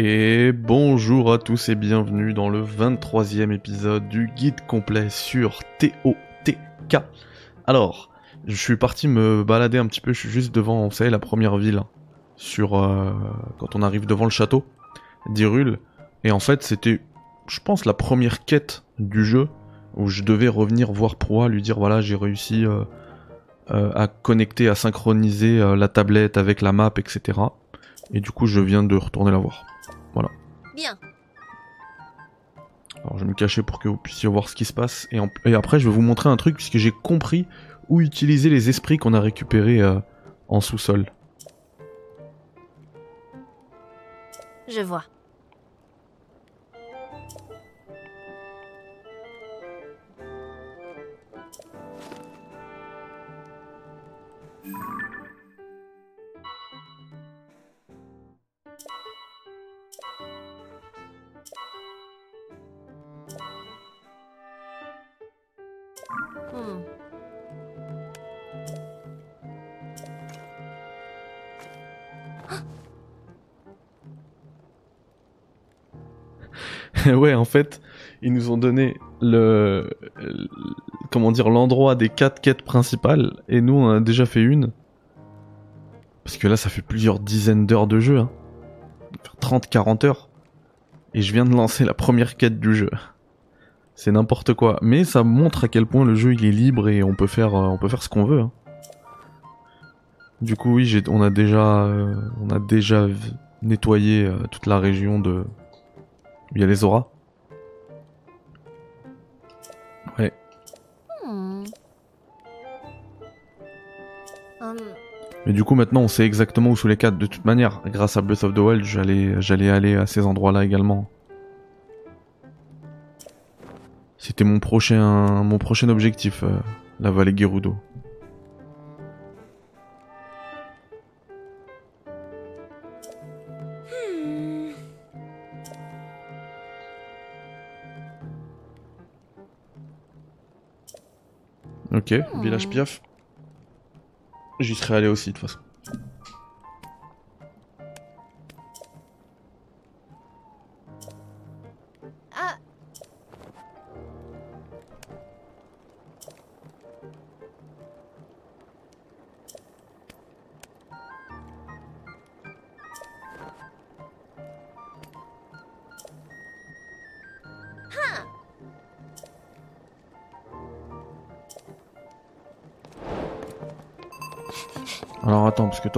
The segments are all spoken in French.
Et bonjour à tous et bienvenue dans le 23e épisode du guide complet sur TOTK. Alors, je suis parti me balader un petit peu, je suis juste devant, vous savez, la première ville, sur euh, quand on arrive devant le château d'Irul. Et en fait, c'était, je pense, la première quête du jeu où je devais revenir voir Proa, lui dire voilà, j'ai réussi euh, euh, à connecter, à synchroniser euh, la tablette avec la map, etc. Et du coup, je viens de retourner la voir. Bien. Alors, je vais me cacher pour que vous puissiez voir ce qui se passe. Et, en- et après, je vais vous montrer un truc puisque j'ai compris où utiliser les esprits qu'on a récupérés euh, en sous-sol. Je vois. ouais, en fait, ils nous ont donné le, comment dire l'endroit des quatre quêtes principales et nous on a déjà fait une. Parce que là, ça fait plusieurs dizaines d'heures de jeu, hein. 30-40 heures. Et je viens de lancer la première quête du jeu. C'est n'importe quoi, mais ça montre à quel point le jeu il est libre et on peut faire, euh, ce qu'on veut. hein. Du coup, oui, on a déjà, euh, on a déjà nettoyé euh, toute la région de, il y a les auras. Ouais. Hmm. Hum, Mais du coup, maintenant, on sait exactement où sont les quatre. De toute manière, grâce à Breath of the Wild, j'allais, j'allais aller à ces endroits-là également. C'était mon prochain, mon prochain objectif, euh, la vallée Gerudo. Ok, village Piaf. J'y serais allé aussi de toute façon.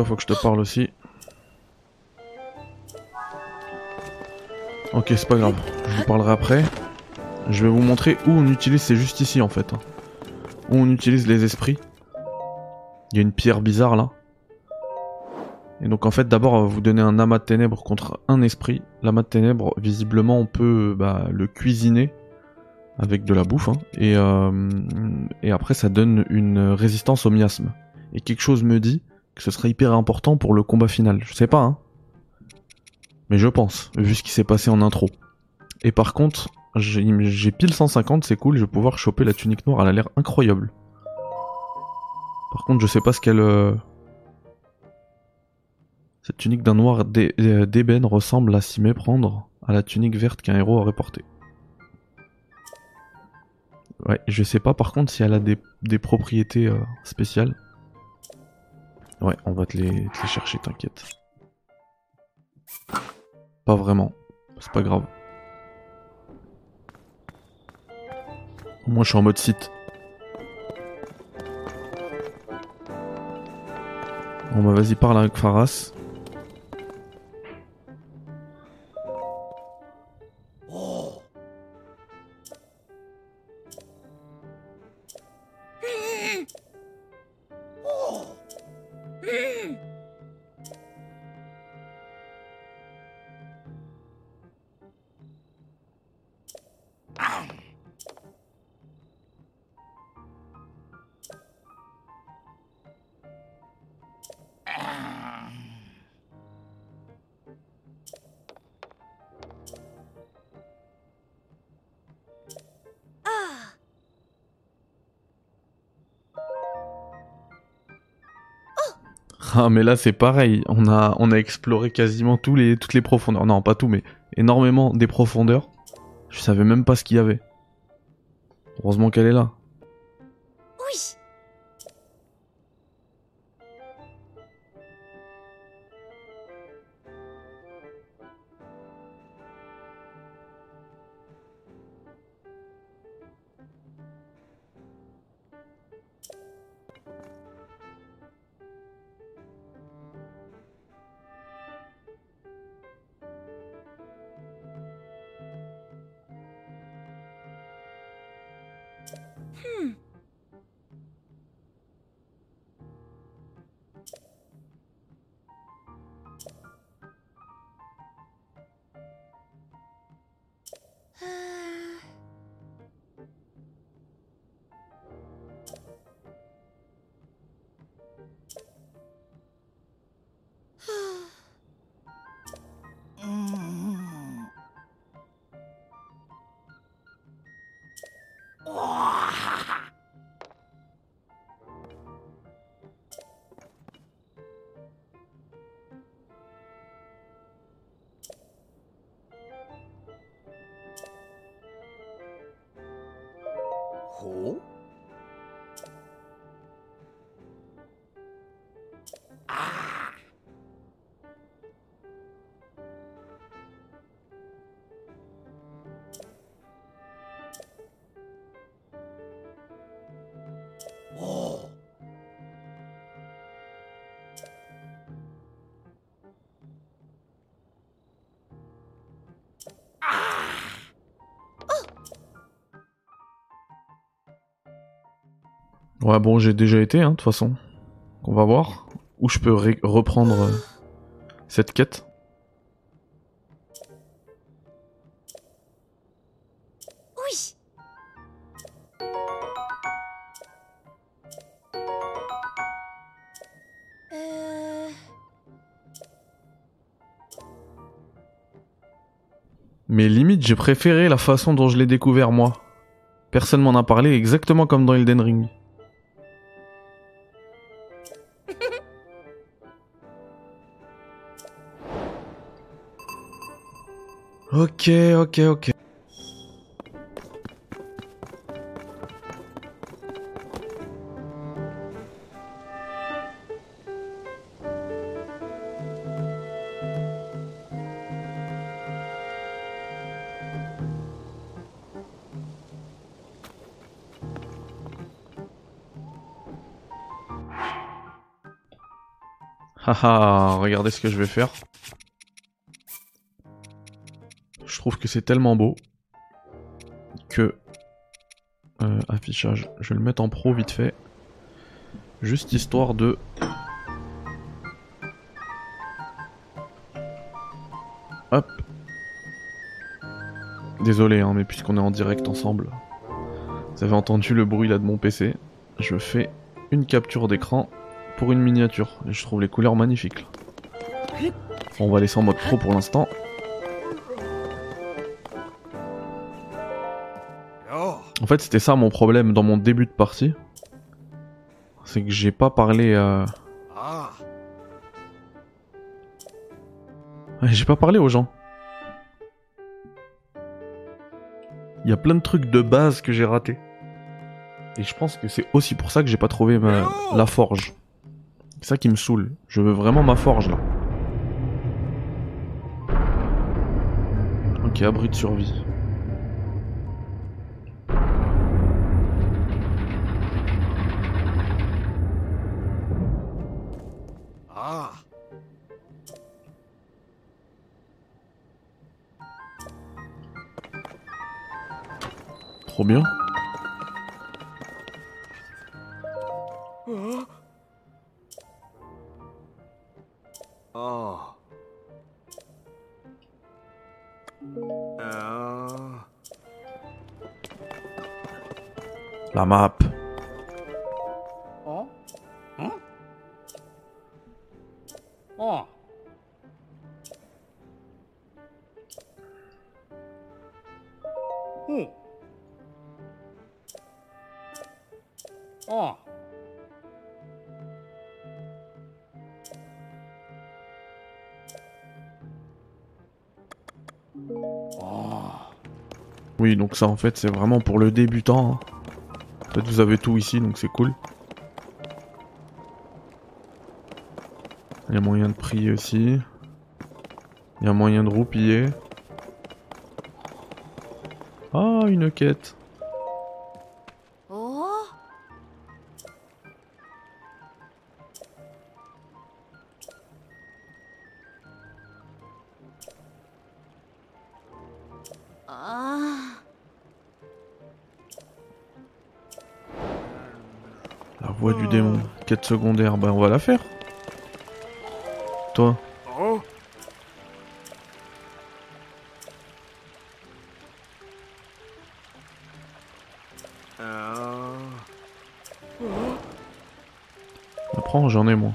Faut que je te parle aussi. Ok, c'est pas grave. Je vous parlerai après. Je vais vous montrer où on utilise, c'est juste ici en fait. Où on utilise les esprits. Il y a une pierre bizarre là. Et donc en fait, d'abord, vous donner un amas de ténèbres contre un esprit. L'amas de ténèbres, visiblement, on peut bah, le cuisiner avec de la bouffe. hein. Euh, et après, ça donne une résistance au miasme. Et quelque chose me dit ce serait hyper important pour le combat final. Je sais pas, hein. Mais je pense, vu ce qui s'est passé en intro. Et par contre, j'ai pile 150, c'est cool, je vais pouvoir choper la tunique noire, elle a l'air incroyable. Par contre, je sais pas ce qu'elle... euh, Cette tunique d'un noir d'é- d'ébène ressemble à s'y méprendre à la tunique verte qu'un héros aurait portée. Ouais, je sais pas par contre si elle a des, des propriétés euh, spéciales. Ouais, on va te les, te les chercher, t'inquiète. Pas vraiment, c'est pas grave. Au moins je suis en mode site. Bon bah vas-y parle avec Faras. Ah mais là c'est pareil, on a, on a exploré quasiment tous les, toutes les profondeurs. Non pas tout mais énormément des profondeurs. Je savais même pas ce qu'il y avait. Heureusement qu'elle est là. ほう Ouais bon j'ai déjà été hein de toute façon. On va voir. Où je peux reprendre euh, cette quête. Oui. Euh... Mais limite j'ai préféré la façon dont je l'ai découvert moi. Personne m'en a parlé exactement comme dans Elden Ring. Ok, ok, ok. Haha, regardez ce que je vais faire. Trouve que c'est tellement beau que euh, affichage, je vais le mettre en pro vite fait, juste histoire de hop. Désolé, hein, mais puisqu'on est en direct ensemble, vous avez entendu le bruit là de mon PC. Je fais une capture d'écran pour une miniature et je trouve les couleurs magnifiques. on va laisser en mode pro pour l'instant. Fait, c'était ça mon problème dans mon début de partie. C'est que j'ai pas parlé. euh, J'ai pas parlé aux gens. Il y a plein de trucs de base que j'ai ratés. Et je pense que c'est aussi pour ça que j'ai pas trouvé ma... la forge. C'est ça qui me saoule. Je veux vraiment ma forge là. Ok, abri de survie. Trop bien. Oh. La map. En fait c'est vraiment pour le débutant. hein. En fait vous avez tout ici donc c'est cool. Il y a moyen de prier aussi. Il y a moyen de roupiller. Ah, une quête. Quête secondaire, bah on va la faire. Toi, apprends, j'en ai moi.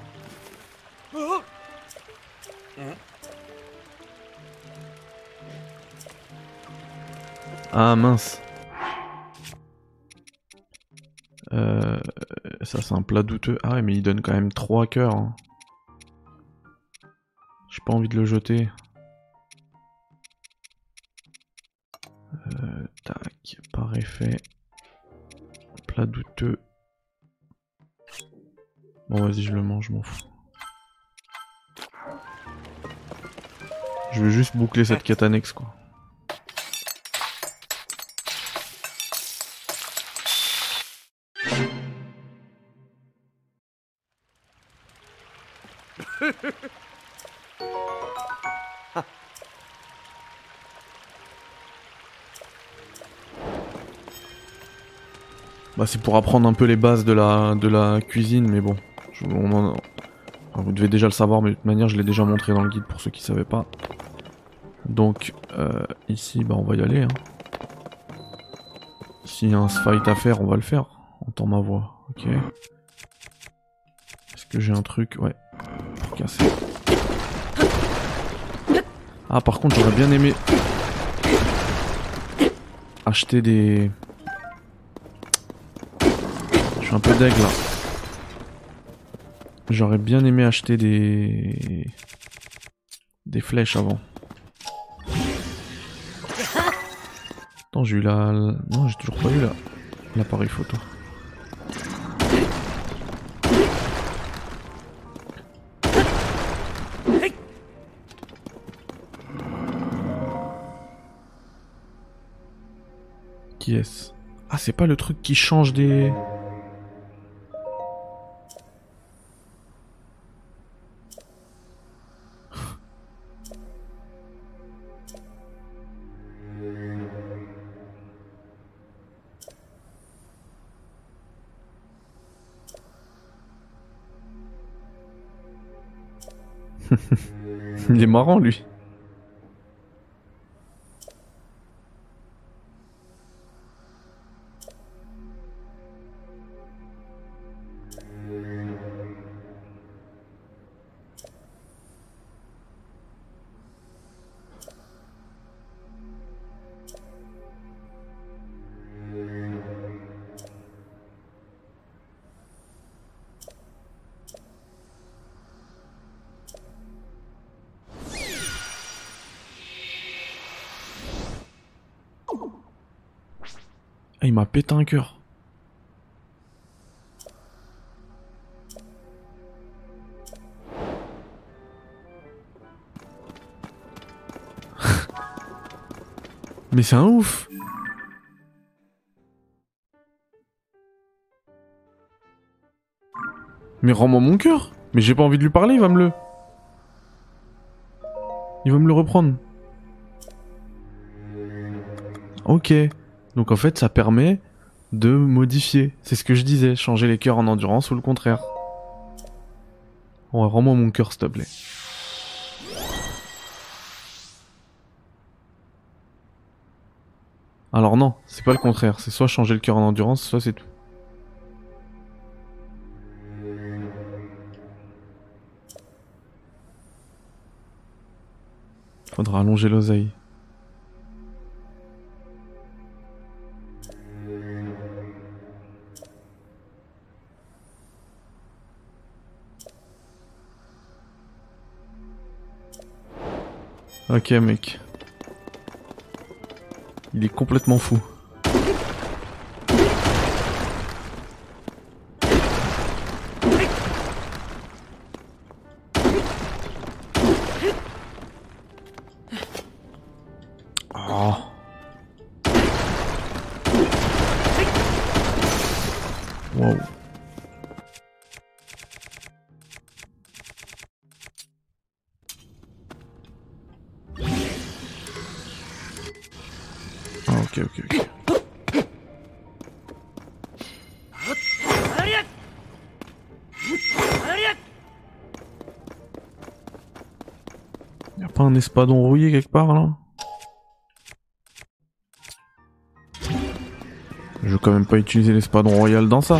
Ah mince. Ça c'est un plat douteux. Ah ouais mais il donne quand même 3 cœurs. hein. J'ai pas envie de le jeter. Euh, tac, par effet. Plat douteux. Bon vas-y je le mange, je m'en fous. Je veux juste boucler cette quête annexe quoi. Bah c'est pour apprendre un peu les bases de la, cuisine, mais bon. vous devez déjà le savoir, mais de toute manière je l'ai déjà montré dans le guide pour ceux qui savaient pas. Donc euh, ici, bah on va y aller. Hein. S'il y a un fight à faire, on va le faire. Entends ma voix, ok. Est-ce que j'ai un truc? Ouais. Pour casser. Ah par contre j'aurais bien aimé acheter des... Un peu deg là. J'aurais bien aimé acheter des... Des flèches avant. Attends, j'ai eu la... Non, j'ai toujours pas eu la... l'appareil photo. Qui est-ce? Ah, c'est pas le truc qui change des... Il est marrant lui. Mais c'est un ouf Mais rends-moi mon cœur Mais j'ai pas envie de lui parler, va me le... Il va me le reprendre. Ok. Donc en fait, ça permet de modifier. C'est ce que je disais, changer les cœurs en endurance ou le contraire. Ouais, rends-moi mon cœur, s'il te plaît. Alors non, c'est pas le contraire. C'est soit changer le cœur en endurance, soit c'est tout. Faudra allonger l'oseille. Ok mec. Il est complètement fou. Espadon rouillé quelque part là Je veux quand même pas utiliser l'espadon royal dans ça.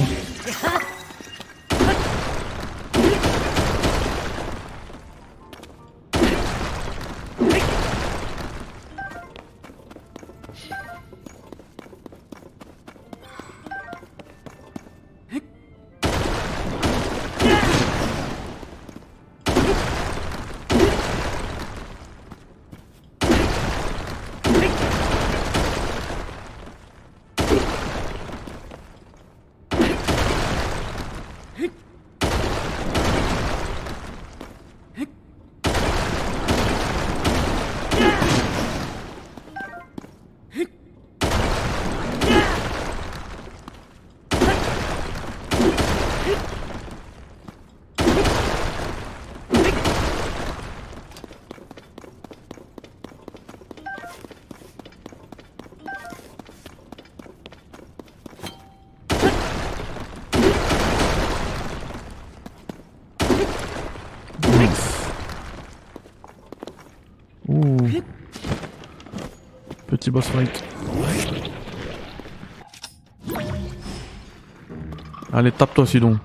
Allez, tape-toi sinon.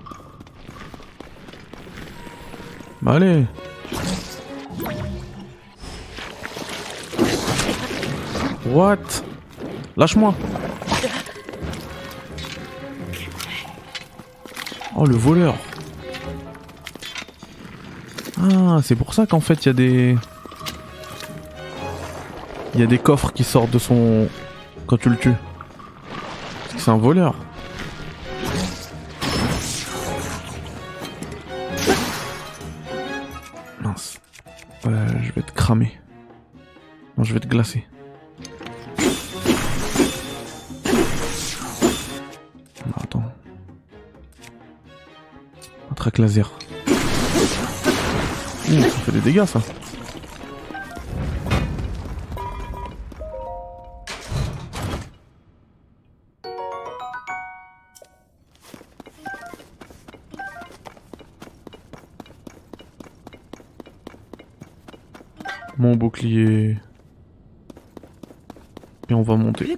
Bah allez. What? Lâche-moi. Oh le voleur. Ah, c'est pour ça qu'en fait il y a des. Il y a des coffres qui sortent de son. quand tu le tues. C'est un voleur. Mince. Euh, je vais te cramer. Non, je vais te glacer. Attends. Track laser. Ouh, ça fait des dégâts ça. Bouclier. Et on va monter.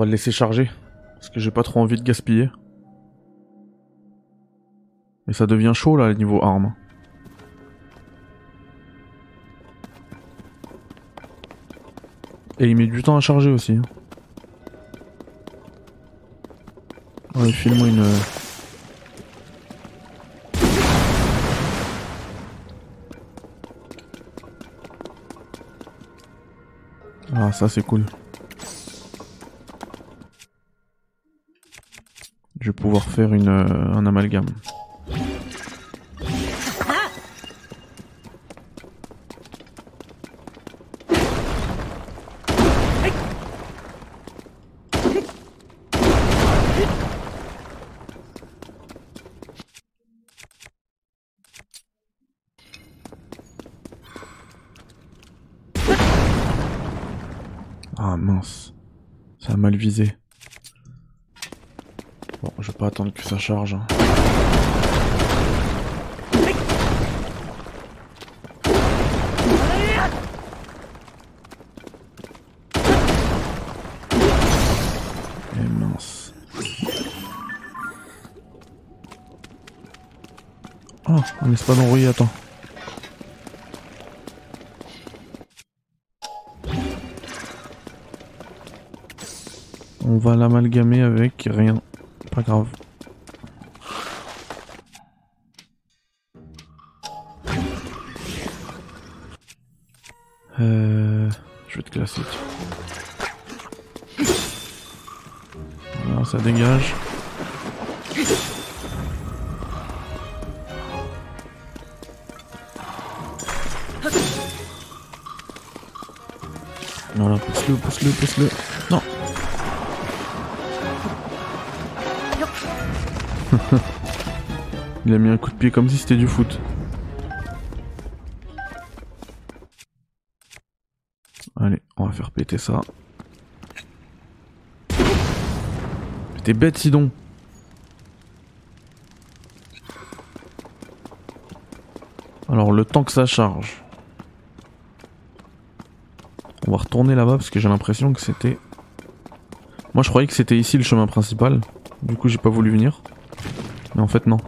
va le laisser charger. Parce que j'ai pas trop envie de gaspiller. Mais ça devient chaud là, niveau armes. Et il met du temps à charger aussi. hein. Ouais, une... euh, Ah, ça c'est cool. Pouvoir faire une, euh, un amalgame. Ah mince. Ça a mal visé. Pas attendre que ça charge. hein. Eh mince. Oh, un espadon attends. On va l'amalgamer avec rien. Pas grave. Euh, je vais te classer. Voilà, ça dégage. Voilà, pousse-le, pousse-le, pousse-le. Il a mis un coup de pied comme si c'était du foot. Allez, on va faire péter ça. T'es bête, Sidon. Alors, le temps que ça charge. On va retourner là-bas parce que j'ai l'impression que c'était... Moi, je croyais que c'était ici le chemin principal. Du coup, j'ai pas voulu venir. Mais en fait, non.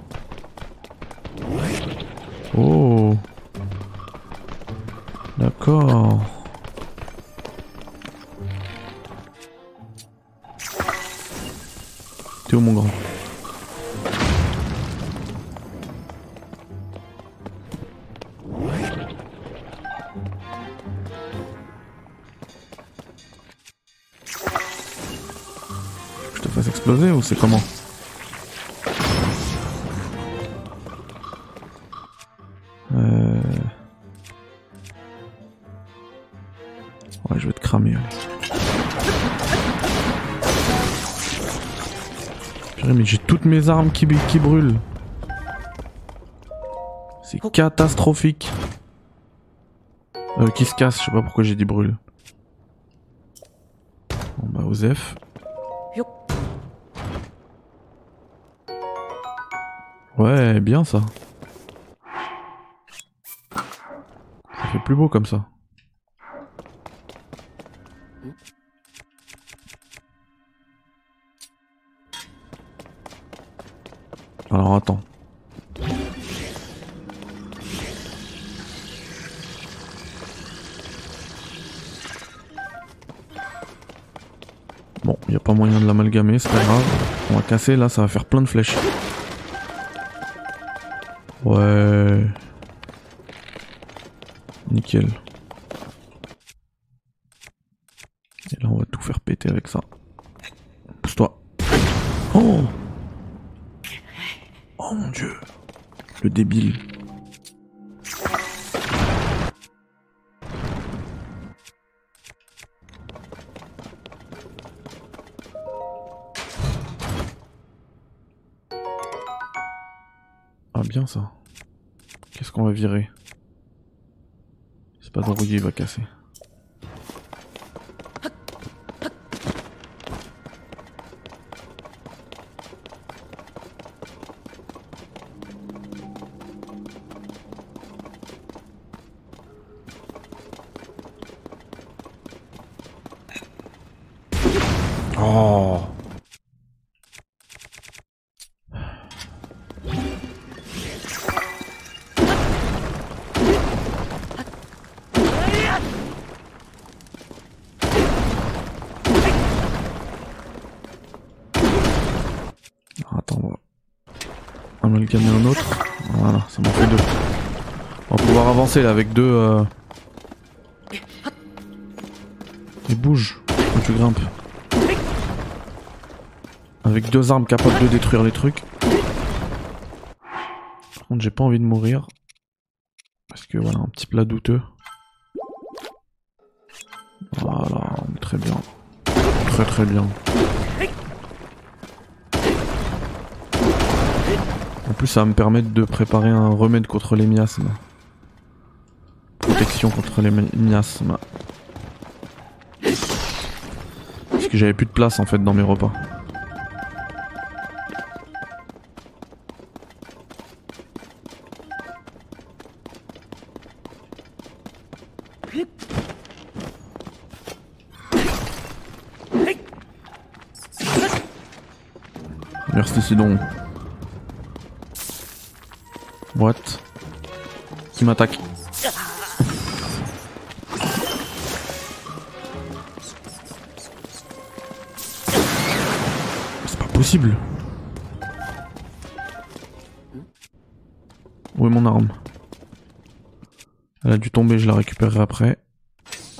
Oh. D'accord. Mes armes qui, qui brûlent. C'est catastrophique. Euh, qui se casse, je sais pas pourquoi j'ai dit brûle. Bon bah, Osef. Ouais, bien ça. Ça fait plus beau comme ça. C'est pas grave. On va casser, là ça va faire plein de flèches. Ouais. Nickel. Et là, on va tout faire péter avec ça. Pousse-toi. Oh Oh mon dieu. Le débile. Qu'est-ce qu'on va virer? C'est pas d'enrouiller, il va casser. Avec deux. Euh... Bouge quand tu grimpes. Avec deux armes capables de détruire les trucs. Par contre, j'ai pas envie de mourir. Parce que voilà, un petit plat douteux. Voilà, très bien. Très très bien. En plus, ça va me permettre de préparer un remède contre les miasmes. Contre les mi- miasmes. Parce que j'avais plus de place en fait dans mes repas. Merci Sidon. What? Qui m'attaque? Où est mon arme? Elle a dû tomber, je la récupérerai après.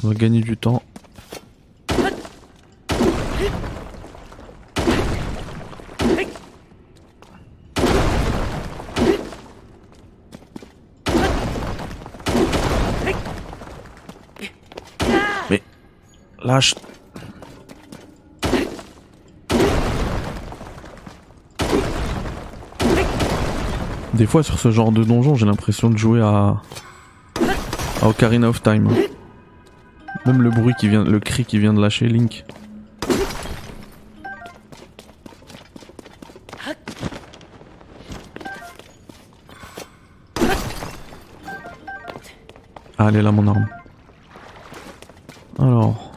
On va gagner du temps. Mais lâche. Des fois sur ce genre de donjon, j'ai l'impression de jouer à à Ocarina of Time. Même le bruit qui vient, le cri qui vient de lâcher Link. Ah, elle là mon arme. Alors.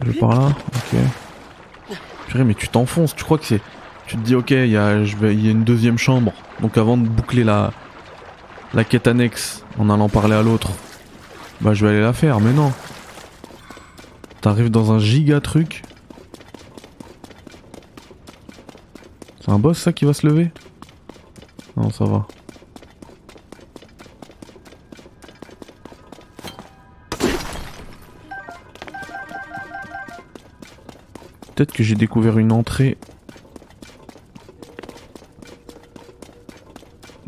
Je vais par là Ok. Purée, mais tu t'enfonces, tu crois que c'est. Tu te dis, ok, il y, y a une deuxième chambre. Donc avant de boucler la, la quête annexe en allant parler à l'autre, bah je vais aller la faire, mais non. T'arrives dans un giga truc. C'est un boss ça qui va se lever? Non, ça va. Peut-être que j'ai découvert une entrée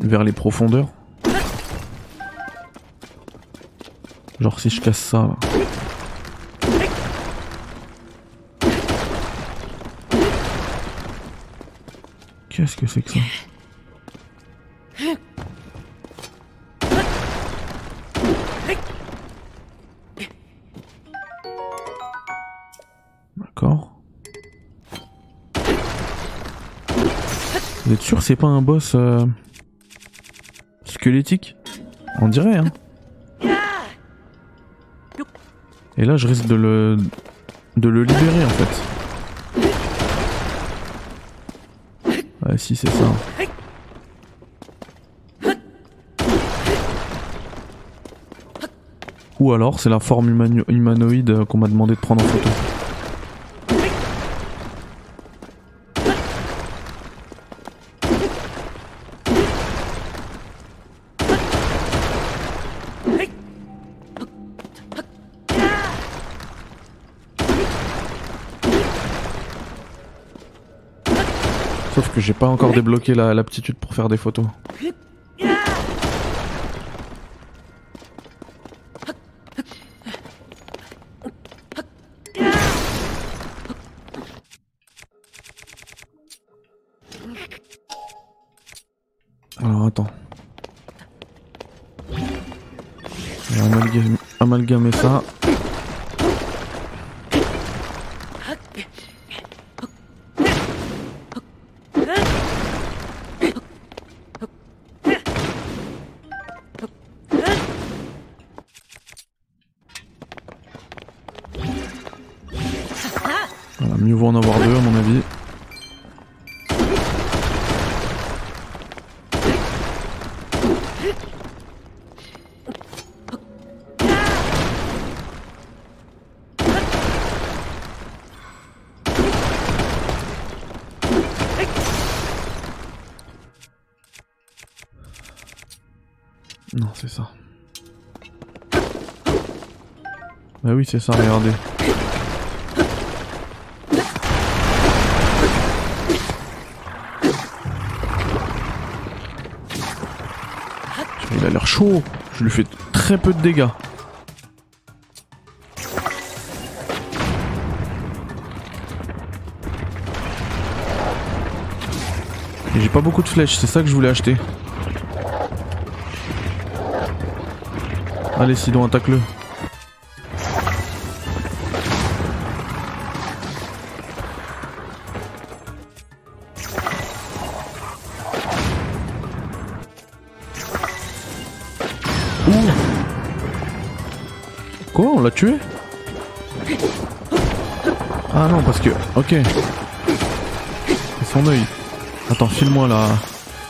vers les profondeurs. Genre si je casse ça. Qu'est-ce que c'est que ça D'accord. Vous êtes sûr c'est pas un boss euh, On dirait, hein. Et là, je risque de le de le libérer en fait. Ouais, si c'est ça. Ou alors c'est la forme humano- humanoïde euh, qu'on m'a demandé de prendre en photo. J'ai pas encore débloqué la- l'aptitude pour faire des photos. Alors attends. On va amalgamer, amalgamer ça. C'est ça, regardez. Il a l'air chaud. Je lui fais très peu de dégâts. J'ai pas beaucoup de flèches, c'est ça que je voulais acheter. Allez, Sidon, attaque-le. Ah non, parce que... Ok. Son œil. Attends, file-moi la...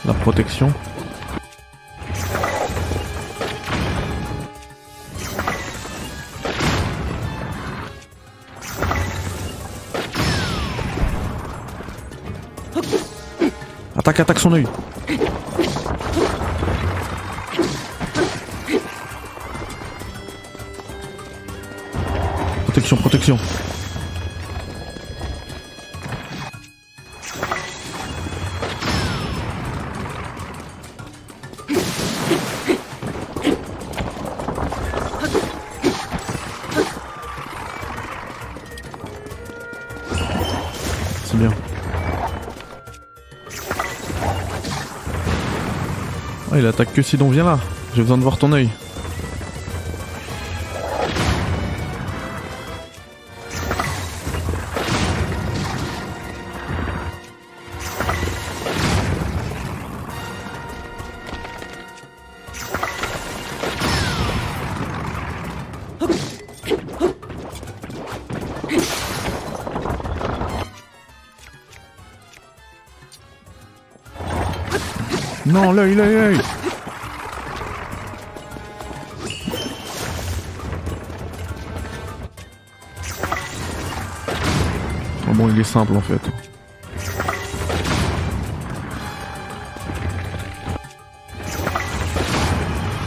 la protection. Attaque, attaque son œil. Protection, protection. C'est bien. Ah, il attaque que Sidon, viens là. J'ai besoin de voir ton œil. Non, l'œil, l'œil, l'œil Ah bon, il est simple en fait.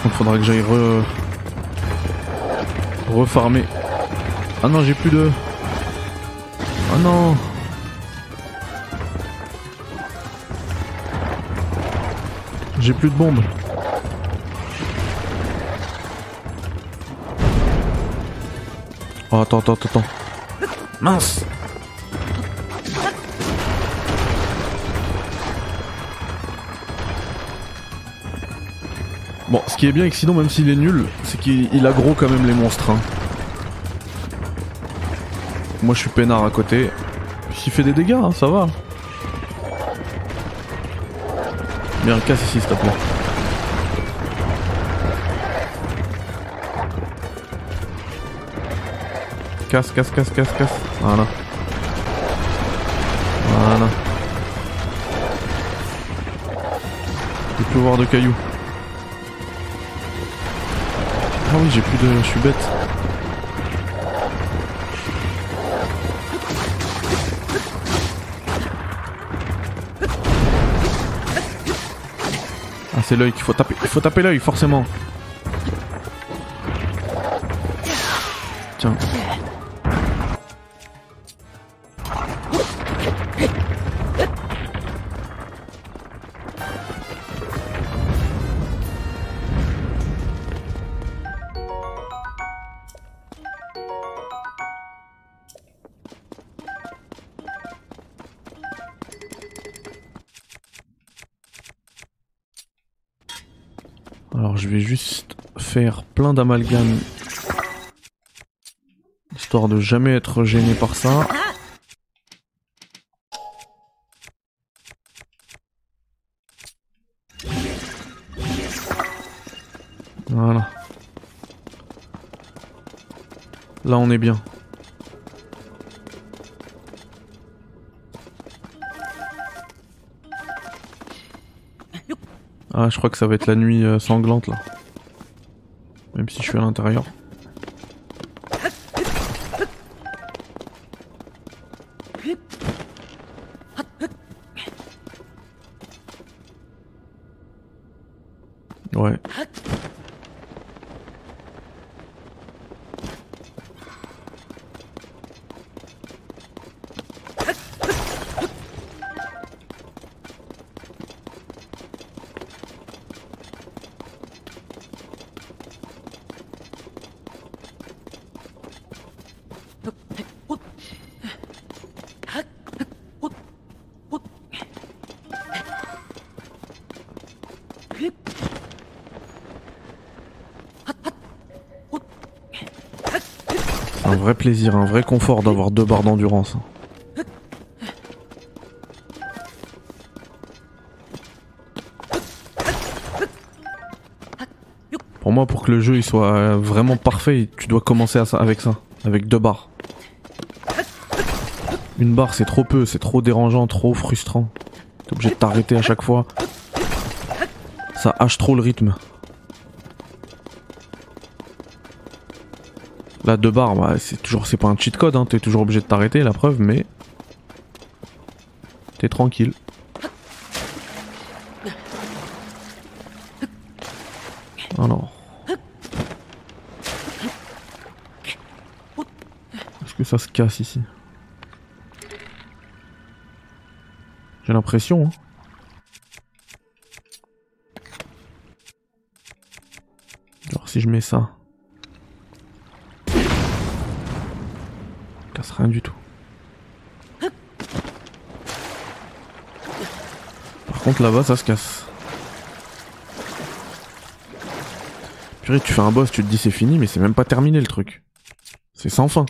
Il faudra que j'aille re... refarmer. Ah non, j'ai plus de... Ah non J'ai plus de bombes. Oh, attends, attends, attends. Mince Bon, ce qui est bien avec Sidon, même s'il est nul, c'est qu'il aggro quand même les monstres. hein. Moi je suis peinard à côté. S'il fait des dégâts, hein, ça va. Bien, casse ici s'il te plaît. Casse, casse, casse, casse, casse. Voilà. Voilà. J'ai plus voir de cailloux. Ah oui, j'ai plus de... Je suis bête. C'est l'œil qu'il faut taper. Il faut taper l'œil, forcément. d'amalgame. Histoire de jamais être gêné par ça. Voilà. Là on est bien. Ah je crois que ça va être la nuit euh, sanglante là à l'intérieur. Un vrai confort d'avoir deux barres d'endurance. Pour moi, pour que le jeu soit vraiment parfait, tu dois commencer avec ça, avec deux barres. Une barre c'est trop peu, c'est trop dérangeant, trop frustrant. T'es obligé de t'arrêter à chaque fois. Ça hache trop le rythme. Là, deux barres, bah, c'est toujours, c'est pas un cheat code, hein, t'es toujours obligé de t'arrêter, la preuve, mais t'es tranquille. Alors, est-ce que ça se casse ici? J'ai l'impression. Hein. Alors si je mets ça. Rien du tout. Par contre là-bas ça se casse. Purée, tu fais un boss, tu te dis c'est fini, mais c'est même pas terminé le truc. C'est sans fin.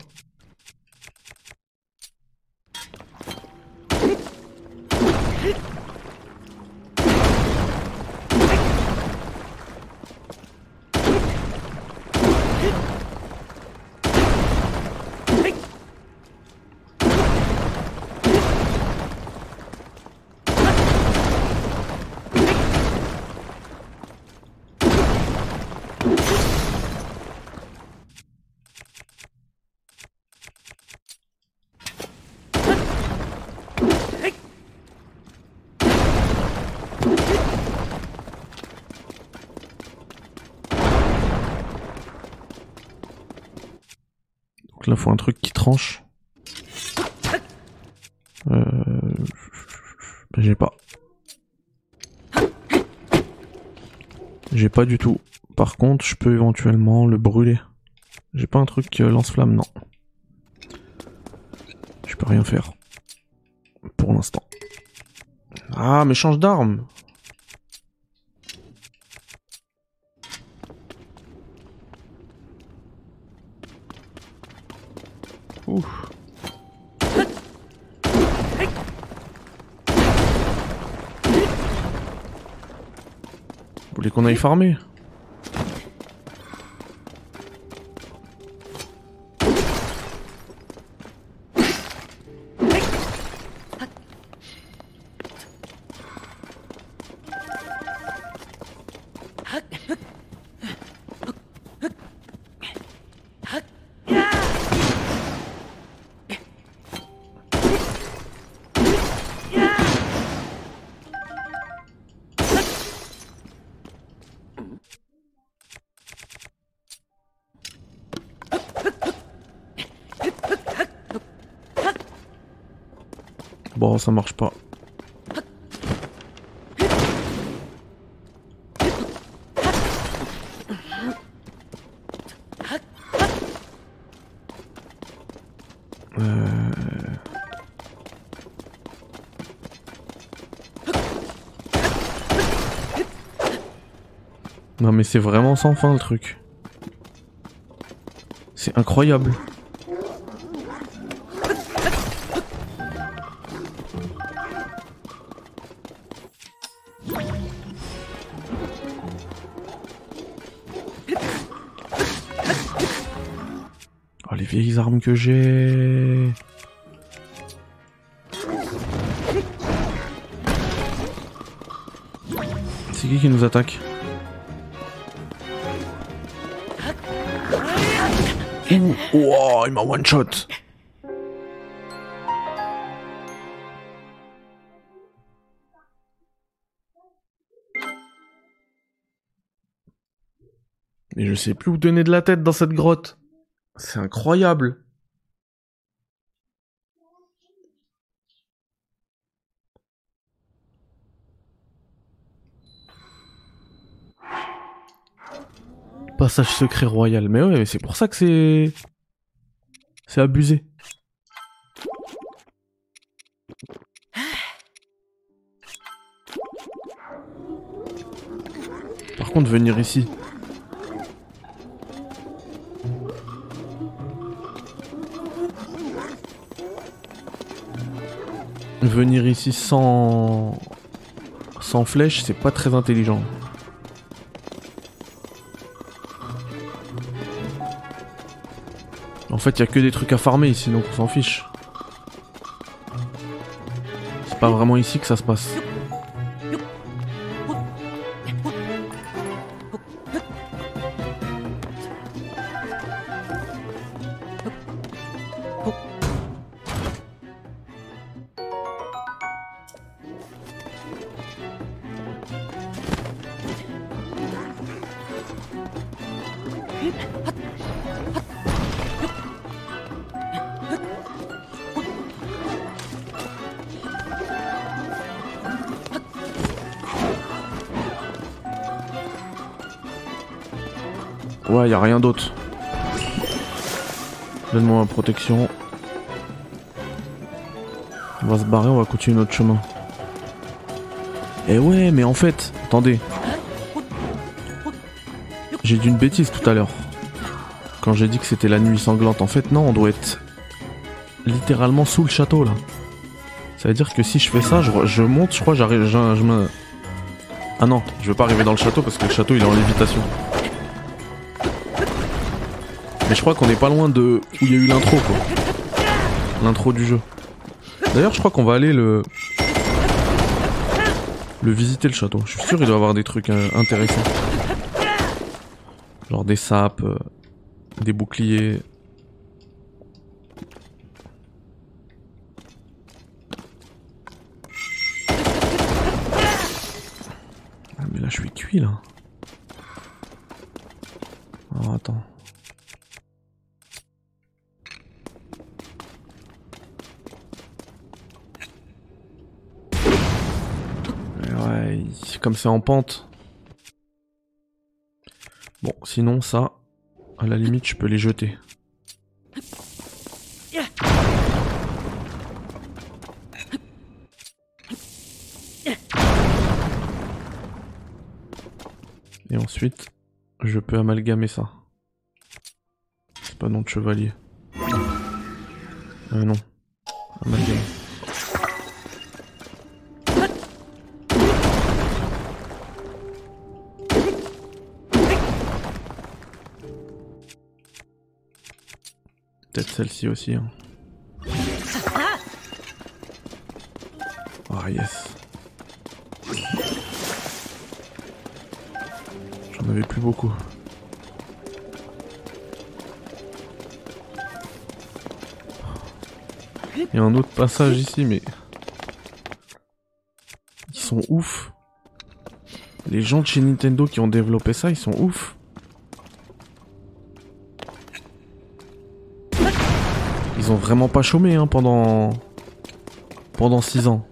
Donc là faut un truc qui Euh... J'ai pas. J'ai pas du tout. Par contre, je peux éventuellement le brûler. J'ai pas un truc euh, lance-flamme, non. Je peux rien faire. Pour l'instant. Ah, mais change d'arme Ouf. Vous voulez qu'on aille farmer? Ça marche pas. Euh... Non mais c'est vraiment sans fin le truc. C'est incroyable. Que j'ai. C'est qui qui nous attaque Ouh, oh, il m'a one shot. Mais je sais plus où donner de la tête dans cette grotte. C'est incroyable. Passage secret royal. Mais ouais, c'est pour ça que c'est... C'est abusé. Par contre, venir ici... Venir ici sans... Sans flèche, c'est pas très intelligent. En fait, il a que des trucs à farmer ici, donc on s'en fiche. C'est pas vraiment ici que ça se passe. Rien d'autre. Donne-moi ma protection. On va se barrer, on va continuer notre chemin. Eh ouais, mais en fait, attendez. J'ai dit une bêtise tout à l'heure. Quand j'ai dit que c'était la nuit sanglante. En fait, non, on doit être littéralement sous le château là. Ça veut dire que si je fais ça, je, monte, je crois, j'arrive. Ah non, je veux pas arriver dans le château parce que le château il est en lévitation. Mais je crois qu'on est pas loin de où il y a eu l'intro quoi. L'intro du jeu. D'ailleurs, je crois qu'on va aller le le visiter le château. Je suis sûr il doit avoir des trucs euh, intéressants. Genre des sapes, euh, des boucliers. Ah, mais là je suis cuit là. Attends. Ouais, comme c'est en pente. Bon, sinon ça, à la limite, je peux les jeter. Et ensuite, je peux amalgamer ça. C'est pas nom de chevalier. Euh non. Amalgame. Peut-être celle-ci aussi. Ah yes. J'en avais plus beaucoup. Il y a un autre passage ici, mais... Ils sont ouf. Les gens de chez Nintendo qui ont développé ça, ils sont ouf. Ils ont vraiment pas chômé hein, pendant... Pendant 6 ans.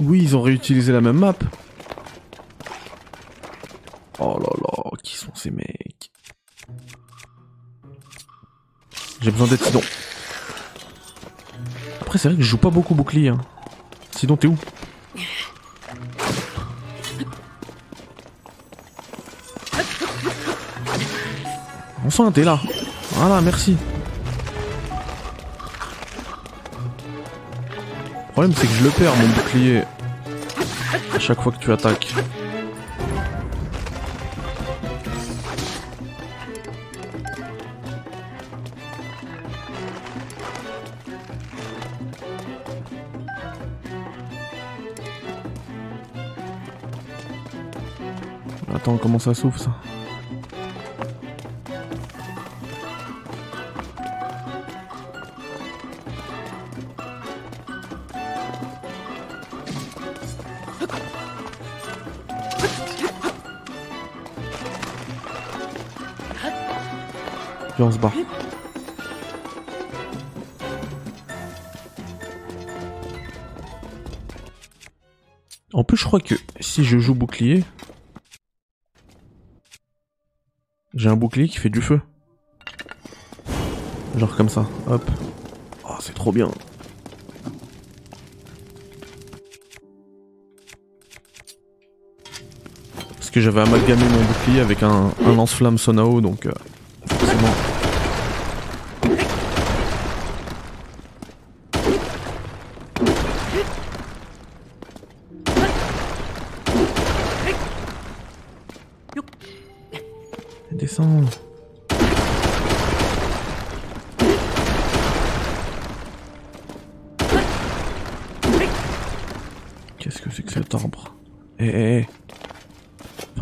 Oui, ils ont réutilisé la même map. Oh là là, qui sont ces mecs? J'ai besoin d'être Sidon. Après, c'est vrai que je joue pas beaucoup bouclier. Hein. Sidon, t'es où? Enfin, t'es là. Voilà, merci. Problème, c'est que je le perds, mon bouclier. À chaque fois que tu attaques. Attends, comment ça s'ouvre ça? En plus, je crois que si je joue bouclier, j'ai un bouclier qui fait du feu. Genre comme ça, hop. Oh, c'est trop bien. Parce que j'avais amalgamé mon bouclier avec un, un lance-flamme Sonao, donc euh,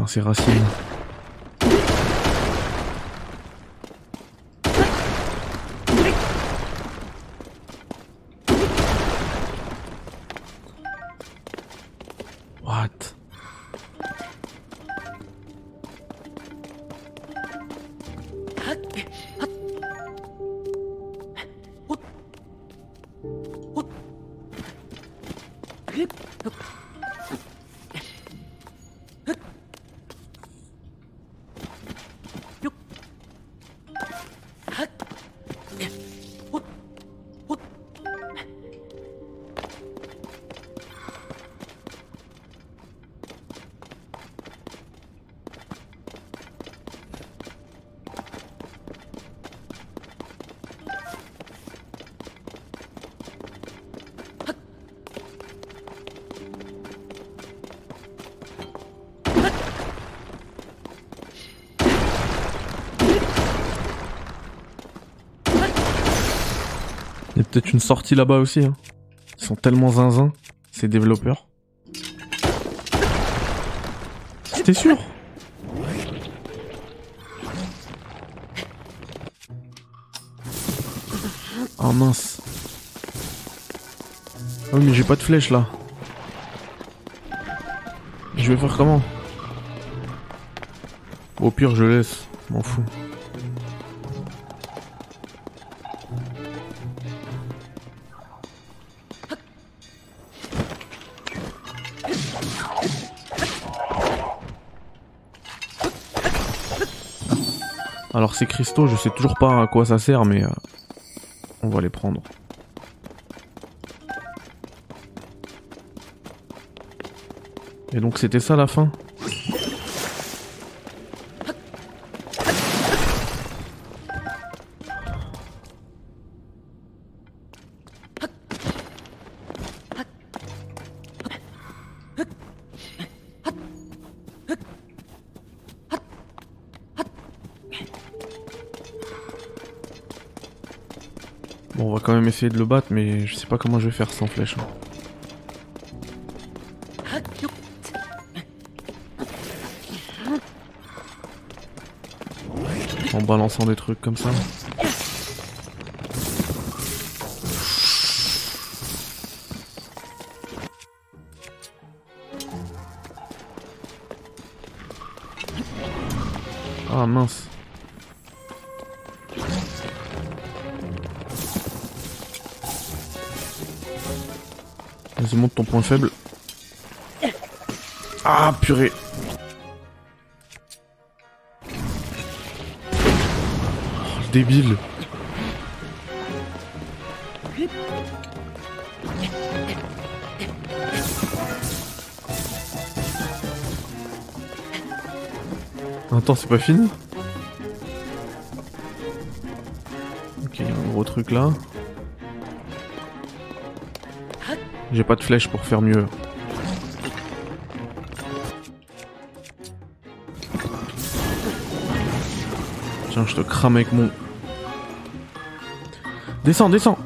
Enfin ses peut-être une sortie là-bas aussi. Hein. Ils sont tellement zinzin, ces développeurs. C'était sûr? Ah mince. Oui mais j'ai pas de flèche là. Je vais faire comment? Au pire je laisse, m'en fous. Ces cristaux, je sais toujours pas à quoi ça sert, mais euh, on va les prendre. Et donc c'était ça la fin? Essayer de le battre, mais je sais pas comment je vais faire sans flèche. hein. En balançant des trucs comme ça. Ah mince. Vas-y, monte ton point faible. Ah, purée. Oh, le débile. Attends, c'est pas fini? Ok, un gros truc là. J'ai pas de flèche pour faire mieux. Tiens, je te crame avec mon... Descends, descends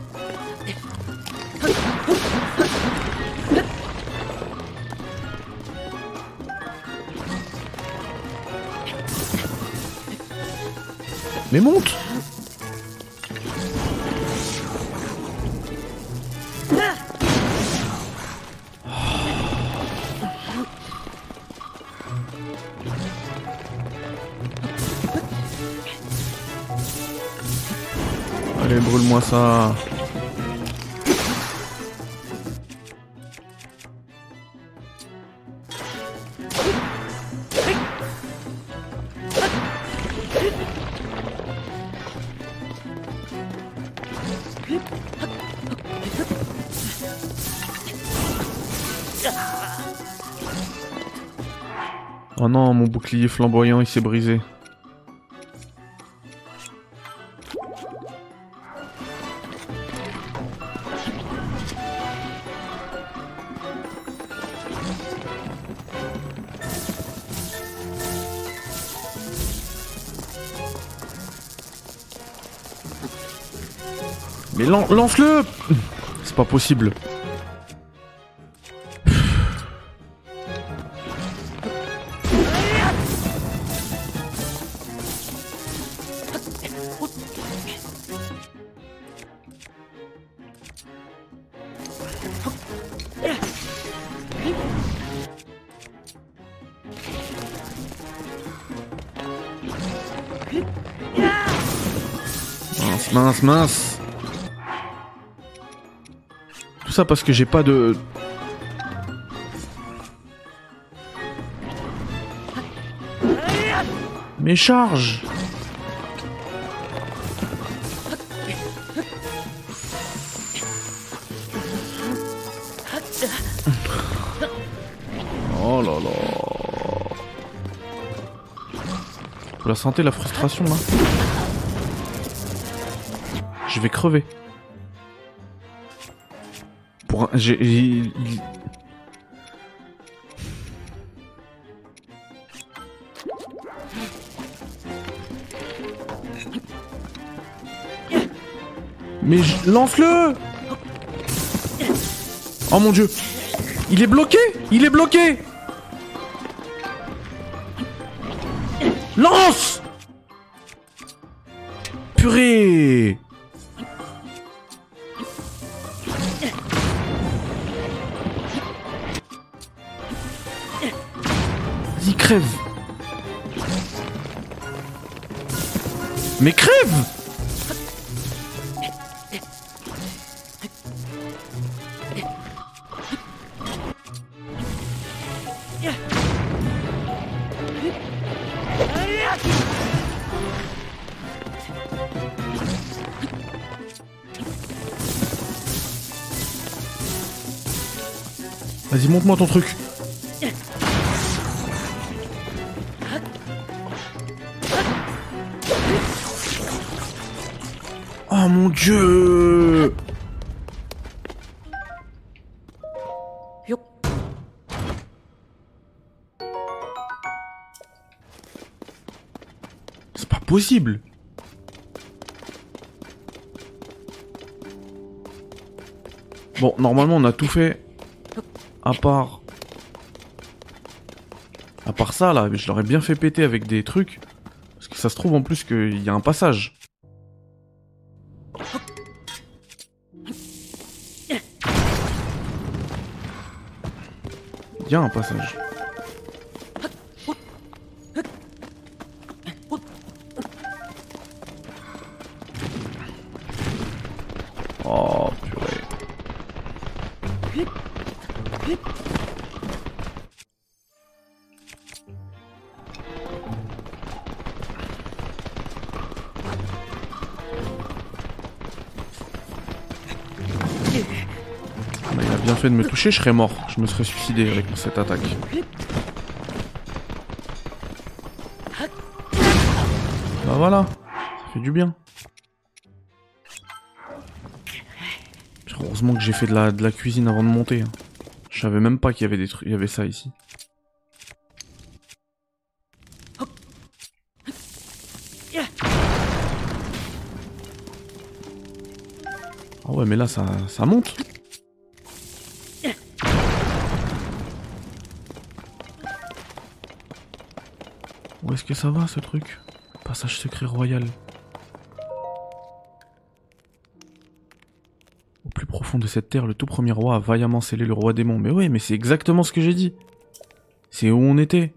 Mais monte Oh non, mon bouclier flamboyant il s'est brisé. Mais lan- lance-le C'est pas possible. Mince, mince, parce que j'ai pas de... Mais charge Oh là là. La sentez la frustration là? Je vais crever. J'ai- Mais lance-le. Oh mon dieu. Il est bloqué. Il est bloqué. Lance Mais crève Vas-y, montre-moi ton truc. Dieu. C'est pas possible Bon, normalement on a tout fait. À part... À part ça là, je l'aurais bien fait péter avec des trucs. Parce que ça se trouve en plus qu'il y a un passage. Il y a un passage. Bien fait de me toucher, je serais mort. Je me serais suicidé avec cette attaque. Bah voilà, ça fait du bien. Heureusement que j'ai fait de la, cuisine avant de monter. hein. Je savais même pas qu'il y avait des il y avait ça ici. Ah ouais, mais là ça monte. Où est-ce que ça va ce truc? Passage secret royal. Au plus profond de cette terre, le tout premier roi a vaillamment scellé le roi démon. Mais ouais, mais c'est exactement ce que j'ai dit. C'est où on était.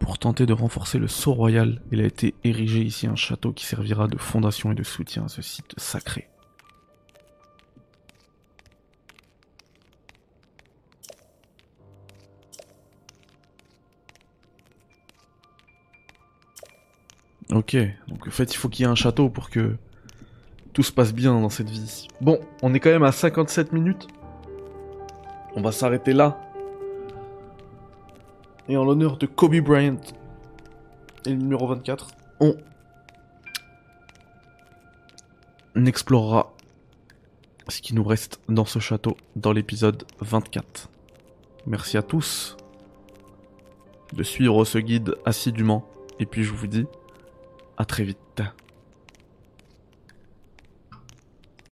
Pour tenter de renforcer le sceau royal, il a été érigé ici un château qui servira de fondation et de soutien à ce site sacré. Ok, donc en fait il faut qu'il y ait un château pour que tout se passe bien dans cette vie. Bon, on est quand même à 57 minutes. On va s'arrêter là. Et en l'honneur de Kobe Bryant et le numéro 24, on explorera ce qui nous reste dans ce château dans l'épisode 24. Merci à tous de suivre ce guide assidûment. Et puis je vous dis à très vite.